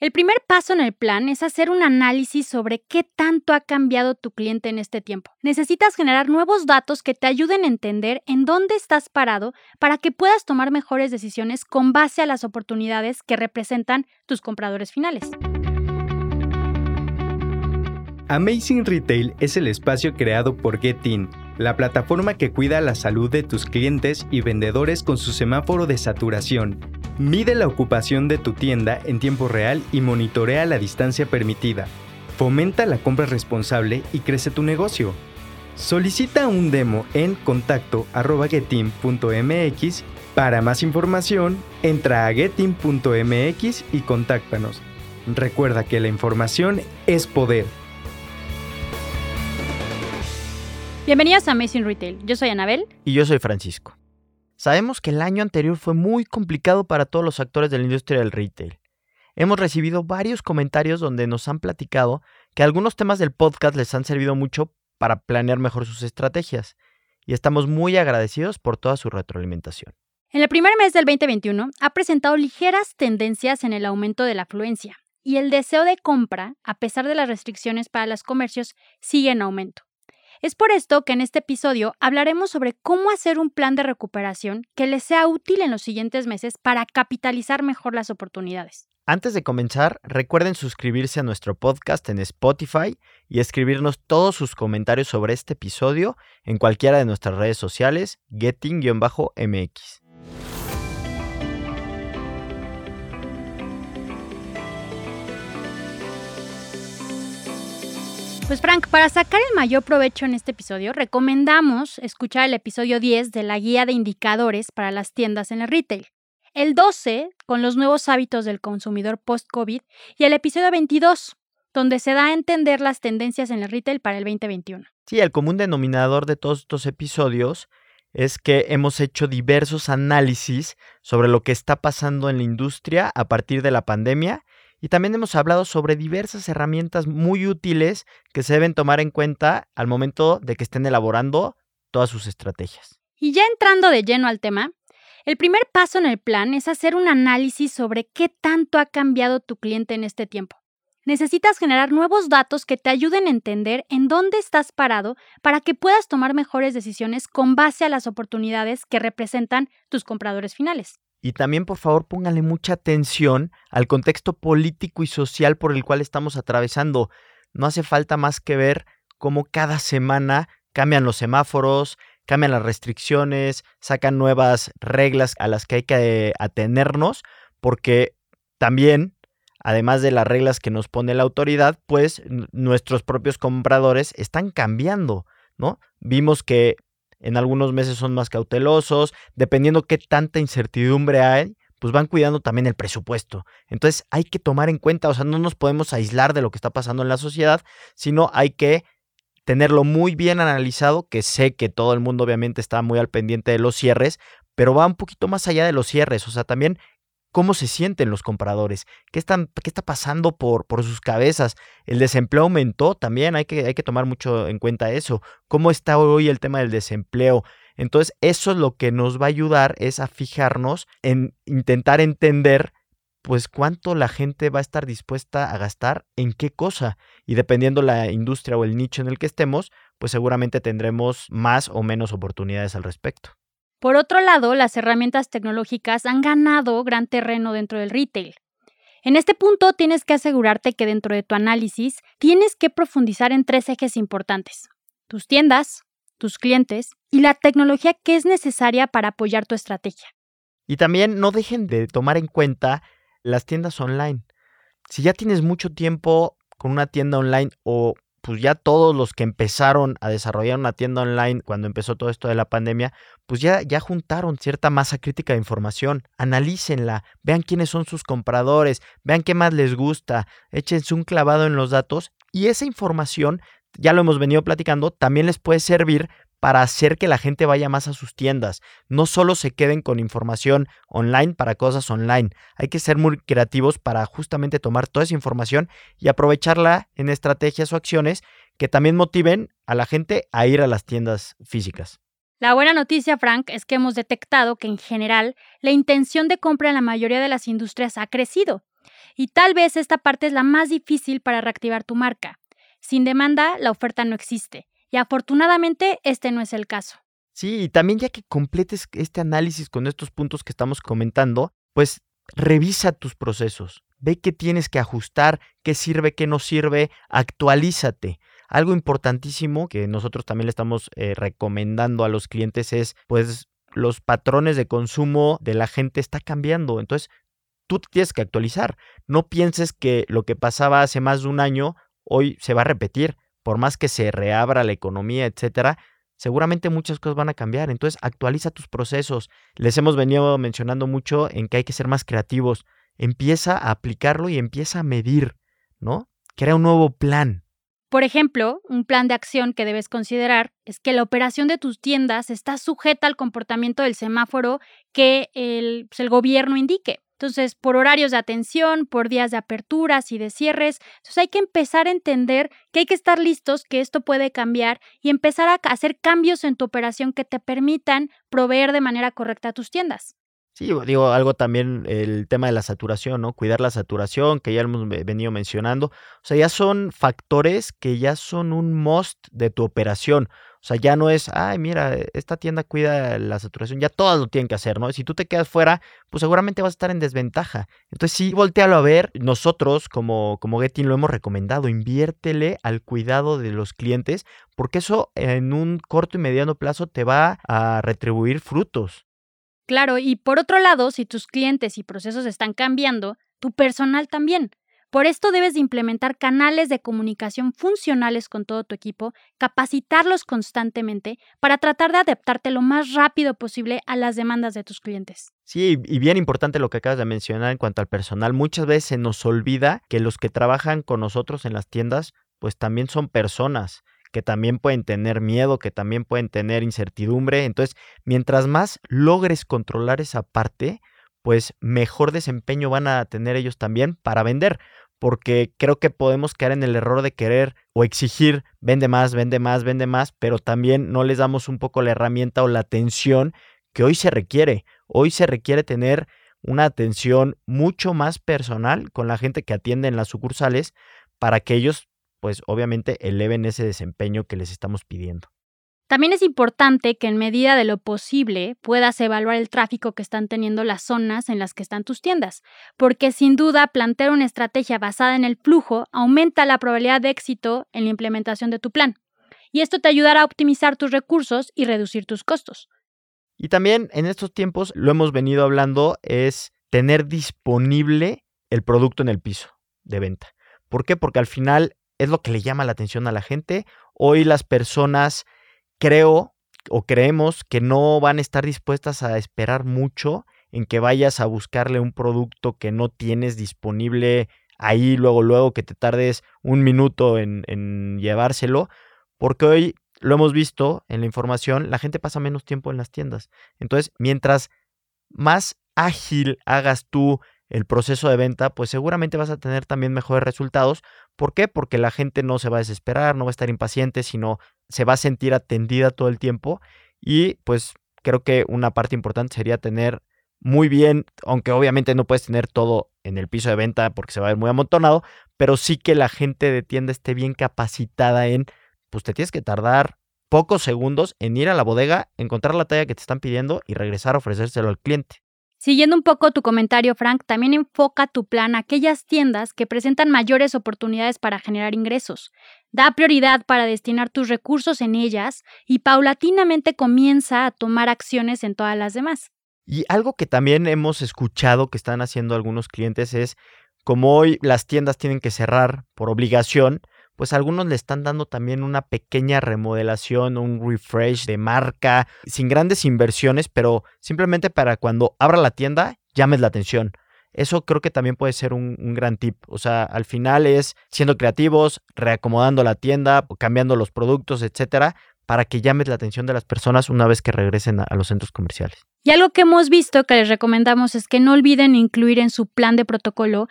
El primer paso en el plan es hacer un análisis sobre qué tanto ha cambiado tu cliente en este tiempo. Necesitas generar nuevos datos que te ayuden a entender en dónde estás parado para que puedas tomar mejores decisiones con base a las oportunidades que representan tus compradores finales. Amazing Retail es el espacio creado por GetIn, la plataforma que cuida la salud de tus clientes y vendedores con su semáforo de saturación. Mide la ocupación de tu tienda en tiempo real y monitorea la distancia permitida. Fomenta la compra responsable y crece tu negocio. Solicita un demo en contacto.getim.mx. Para más información, entra a getim.mx y contáctanos. Recuerda que la información es poder. Bienvenidos a Amazing Retail. Yo soy Anabel. Y yo soy Francisco. Sabemos que el año anterior fue muy complicado para todos los actores de la industria del retail. Hemos recibido varios comentarios donde nos han platicado que algunos temas del podcast les han servido mucho para planear mejor sus estrategias. Y estamos muy agradecidos por toda su retroalimentación. En el primer mes del 2021 ha presentado ligeras tendencias en el aumento de la afluencia y el deseo de compra, a pesar de las restricciones para los comercios, sigue en aumento. Es por esto que en este episodio hablaremos sobre cómo hacer un plan de recuperación que les sea útil en los siguientes meses para capitalizar mejor las oportunidades. Antes de comenzar, recuerden suscribirse a nuestro podcast en Spotify y escribirnos todos sus comentarios sobre este episodio en cualquiera de nuestras redes sociales, getting-mx. Pues Frank, para sacar el mayor provecho en este episodio, recomendamos escuchar el episodio 10 de la guía de indicadores para las tiendas en el retail, el 12 con los nuevos hábitos del consumidor post-COVID y el episodio 22 donde se da a entender las tendencias en el retail para el 2021. Sí, el común denominador de todos estos episodios es que hemos hecho diversos análisis sobre lo que está pasando en la industria a partir de la pandemia y también hemos hablado sobre diversas herramientas muy útiles que se deben tomar en cuenta al momento de que estén elaborando todas sus estrategias. Y ya entrando de lleno al tema, el primer paso en el plan es hacer un análisis sobre qué tanto ha cambiado tu cliente en este tiempo. Necesitas generar nuevos datos que te ayuden a entender en dónde estás parado para que puedas tomar mejores decisiones con base a las oportunidades que representan tus compradores finales. Y también, por favor, póngale mucha atención al contexto político y social por el cual estamos atravesando. No hace falta más que ver cómo cada semana cambian los semáforos, cambian las restricciones, sacan nuevas reglas a las que hay que atenernos, porque también, además de las reglas que nos pone la autoridad, pues nuestros propios compradores están cambiando, ¿no? Vimos que en algunos meses son más cautelosos, dependiendo qué tanta incertidumbre hay, pues van cuidando también el presupuesto. Entonces hay que tomar en cuenta, o sea, no nos podemos aislar de lo que está pasando en la sociedad, sino hay que tenerlo muy bien analizado, que sé que todo el mundo obviamente está muy al pendiente de los cierres, pero va un poquito más allá de los cierres, o sea, también cómo se sienten los compradores, qué, están, qué está pasando por, por, sus cabezas. El desempleo aumentó también, hay que, hay que tomar mucho en cuenta eso. ¿Cómo está hoy el tema del desempleo? Entonces, eso es lo que nos va a ayudar es a fijarnos en intentar entender pues cuánto la gente va a estar dispuesta a gastar en qué cosa. Y dependiendo la industria o el nicho en el que estemos, pues seguramente tendremos más o menos oportunidades al respecto. Por otro lado, las herramientas tecnológicas han ganado gran terreno dentro del retail. En este punto tienes que asegurarte que dentro de tu análisis tienes que profundizar en tres ejes importantes. Tus tiendas, tus clientes y la tecnología que es necesaria para apoyar tu estrategia. Y también no dejen de tomar en cuenta las tiendas online. Si ya tienes mucho tiempo con una tienda online o pues ya todos los que empezaron a desarrollar una tienda online cuando empezó todo esto de la pandemia, pues ya, ya juntaron cierta masa crítica de información. Analícenla, vean quiénes son sus compradores, vean qué más les gusta, échense un clavado en los datos y esa información, ya lo hemos venido platicando, también les puede servir para hacer que la gente vaya más a sus tiendas. No solo se queden con información online para cosas online. Hay que ser muy creativos para justamente tomar toda esa información y aprovecharla en estrategias o acciones que también motiven a la gente a ir a las tiendas físicas. La buena noticia, Frank, es que hemos detectado que en general la intención de compra en la mayoría de las industrias ha crecido Y tal vez esta parte es la más difícil para reactivar tu marca. Sin demanda, la oferta no existe. Y afortunadamente, este no es el caso. Sí, y también ya que completes este análisis con estos puntos que estamos comentando, pues revisa tus procesos, ve qué tienes que ajustar, qué sirve, qué no sirve, actualízate. Algo importantísimo que nosotros también le estamos eh, recomendando a los clientes es, pues, los patrones de consumo de la gente está cambiando. Entonces, tú tienes que actualizar. No pienses que lo que pasaba hace más de un año hoy se va a repetir. Por más que se reabra la economía, etcétera, seguramente muchas cosas van a cambiar. Entonces, actualiza tus procesos. Les hemos venido mencionando mucho en que hay que ser más creativos. Empieza a aplicarlo y empieza a medir, ¿no? Crea un nuevo plan. Por ejemplo, un plan de acción que debes considerar es que la operación de tus tiendas está sujeta al comportamiento del semáforo que el, pues, el gobierno indique. Entonces, por horarios de atención, por días de aperturas y de cierres. Entonces, hay que empezar a entender que hay que estar listos, que esto puede cambiar y empezar a hacer cambios en tu operación que te permitan proveer de manera correcta a tus tiendas. Sí, digo, algo también el tema de la saturación, ¿no? Cuidar la saturación, que ya hemos venido mencionando. O sea, ya son factores que ya son un must de tu operación. O sea, ya no es, ay, mira, esta tienda cuida la saturación, ya todas lo tienen que hacer, ¿no? Si tú te quedas fuera, pues seguramente vas a estar en desventaja. Entonces, sí, voltealo a ver. Nosotros, como, como Getting, lo hemos recomendado. Inviértele al cuidado de los clientes, porque eso en un corto y mediano plazo te va a retribuir frutos. Claro, y por otro lado, si tus clientes y procesos están cambiando, tu personal también. Por esto debes de implementar canales de comunicación funcionales con todo tu equipo, capacitarlos constantemente para tratar de adaptarte lo más rápido posible a las demandas de tus clientes. Sí, y bien importante lo que acabas de mencionar en cuanto al personal. Muchas veces se nos olvida que los que trabajan con nosotros en las tiendas, pues también son personas que también pueden tener miedo, que también pueden tener incertidumbre. Entonces, mientras más logres controlar esa parte, pues mejor desempeño van a tener ellos también para vender. Porque creo que podemos caer en el error de querer o exigir vende más, vende más, vende más, pero también no les damos un poco la herramienta o la atención que hoy se requiere. Hoy se requiere tener una atención mucho más personal con la gente que atiende en las sucursales para que ellos pues obviamente eleven ese desempeño que les estamos pidiendo. También es importante que en medida de lo posible puedas evaluar el tráfico que están teniendo las zonas en las que están tus tiendas, porque sin duda plantear una estrategia basada en el flujo aumenta la probabilidad de éxito en la implementación de tu plan. Y esto te ayudará a optimizar tus recursos y reducir tus costos. Y también en estos tiempos, lo hemos venido hablando, es tener disponible el producto en el piso de venta. ¿Por qué? Porque al final es lo que le llama la atención a la gente. Hoy las personas creo o creemos que no van a estar dispuestas a esperar mucho en que vayas a buscarle un producto que no tienes disponible ahí luego, luego que te tardes un minuto en, llevárselo, porque hoy lo hemos visto en la información, la gente pasa menos tiempo en las tiendas. Entonces, mientras más ágil hagas tú el proceso de venta, pues seguramente vas a tener también mejores resultados. ¿Por qué? Porque la gente no se va a desesperar, no va a estar impaciente, sino se va a sentir atendida todo el tiempo. Y pues creo que una parte importante sería tener muy bien, aunque obviamente no puedes tener todo en el piso de venta porque se va a ver muy amontonado, pero sí que la gente de tienda esté bien capacitada en, pues te tienes que tardar pocos segundos en ir a la bodega, encontrar la talla que te están pidiendo y regresar a ofrecérselo al cliente. Siguiendo un poco tu comentario, Frank, también enfoca tu plan a aquellas tiendas que presentan mayores oportunidades para generar ingresos. Da prioridad para destinar tus recursos en ellas y paulatinamente comienza a tomar acciones en todas las demás. Y algo que también hemos escuchado que están haciendo algunos clientes es, como hoy las tiendas tienen que cerrar por obligación, pues algunos le están dando también una pequeña remodelación, un refresh de marca, sin grandes inversiones, pero simplemente para cuando abra la tienda llames la atención. Eso creo que también puede ser un, gran tip. O sea, al final es siendo creativos, reacomodando la tienda, cambiando los productos, etcétera, para que llames la atención de las personas una vez que regresen a, los centros comerciales. Y algo que hemos visto que les recomendamos es que no olviden incluir en su plan de protocolo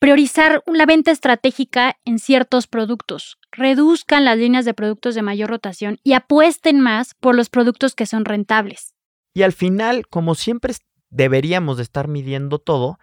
Priorizar la venta estratégica en ciertos productos. Reduzcan las líneas de productos de mayor rotación y apuesten más por los productos que son rentables. Y al final, como siempre deberíamos de estar midiendo todo,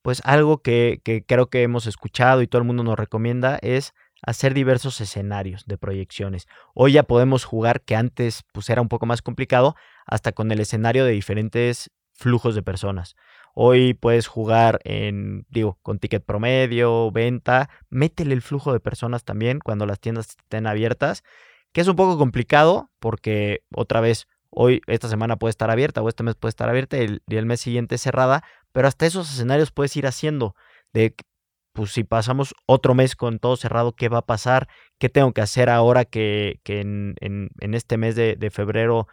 pues algo que, que creo que hemos escuchado y todo el mundo nos recomienda es hacer diversos escenarios de proyecciones. Hoy ya podemos jugar, que antes pues era un poco más complicado, hasta con el escenario de diferentes flujos de personas. Hoy puedes jugar en, digo, con ticket promedio, venta, métele el flujo de personas también cuando las tiendas estén abiertas, que es un poco complicado porque otra vez hoy, esta semana puede estar abierta o este mes puede estar abierta y el, mes siguiente cerrada, pero hasta esos escenarios puedes ir haciendo de pues si pasamos otro mes con todo cerrado, ¿qué va a pasar? ¿Qué tengo que hacer ahora que, en, este mes de, febrero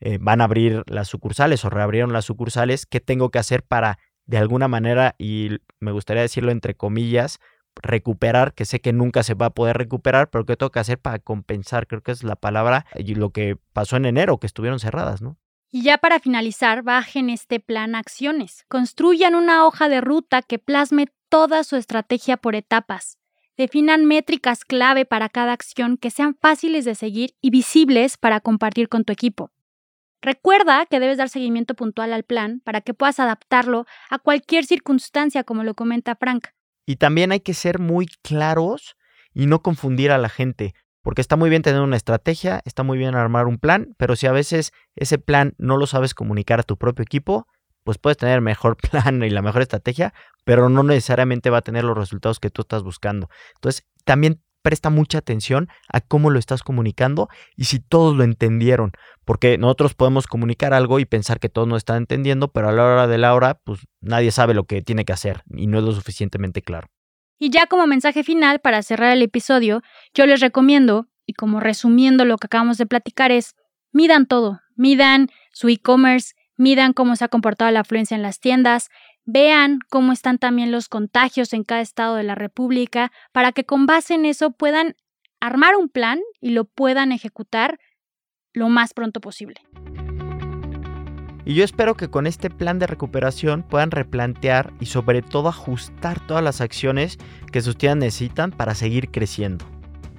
eh, van a abrir las sucursales o reabrieron las sucursales? ¿Qué tengo que hacer para, de alguna manera, y me gustaría decirlo entre comillas, recuperar, que sé que nunca se va a poder recuperar, pero ¿qué tengo que hacer para compensar? Creo que es la palabra y lo que pasó en enero, que estuvieron cerradas, ¿no? Y ya para finalizar, bajen este plan acciones. Construyan una hoja de ruta que plasme toda su estrategia por etapas. Definan métricas clave para cada acción que sean fáciles de seguir y visibles para compartir con tu equipo. Recuerda que debes dar seguimiento puntual al plan para que puedas adaptarlo a cualquier circunstancia, como lo comenta Frank. Y también hay que ser muy claros y no confundir a la gente, porque está muy bien tener una estrategia, está muy bien armar un plan, pero si a veces ese plan no lo sabes comunicar a tu propio equipo, pues puedes tener el mejor plan y la mejor estrategia, pero no necesariamente va a tener los resultados que tú estás buscando. Entonces, también presta mucha atención a cómo lo estás comunicando y si todos lo entendieron, porque nosotros podemos comunicar algo y pensar que todos no están entendiendo, pero a la hora de la hora, pues nadie sabe lo que tiene que hacer y no es lo suficientemente claro. Y ya como mensaje final para cerrar el episodio, yo les recomiendo, y como resumiendo lo que acabamos de platicar, es midan todo, midan su e-commerce, midan cómo se ha comportado la afluencia en las tiendas, vean cómo están también los contagios en cada estado de la República, para que con base en eso puedan armar un plan y lo puedan ejecutar lo más pronto posible. Y yo espero que con este plan de recuperación puedan replantear y sobre todo ajustar todas las acciones que sus tiendas necesitan para seguir creciendo.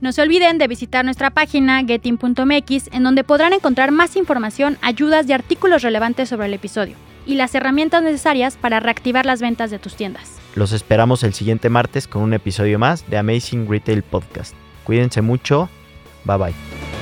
No se olviden de visitar nuestra página getting.mx en donde podrán encontrar más información, ayudas y artículos relevantes sobre el episodio y las herramientas necesarias para reactivar las ventas de tus tiendas. Los esperamos el siguiente martes con un episodio más de Amazing Retail Podcast. Cuídense mucho. Bye bye.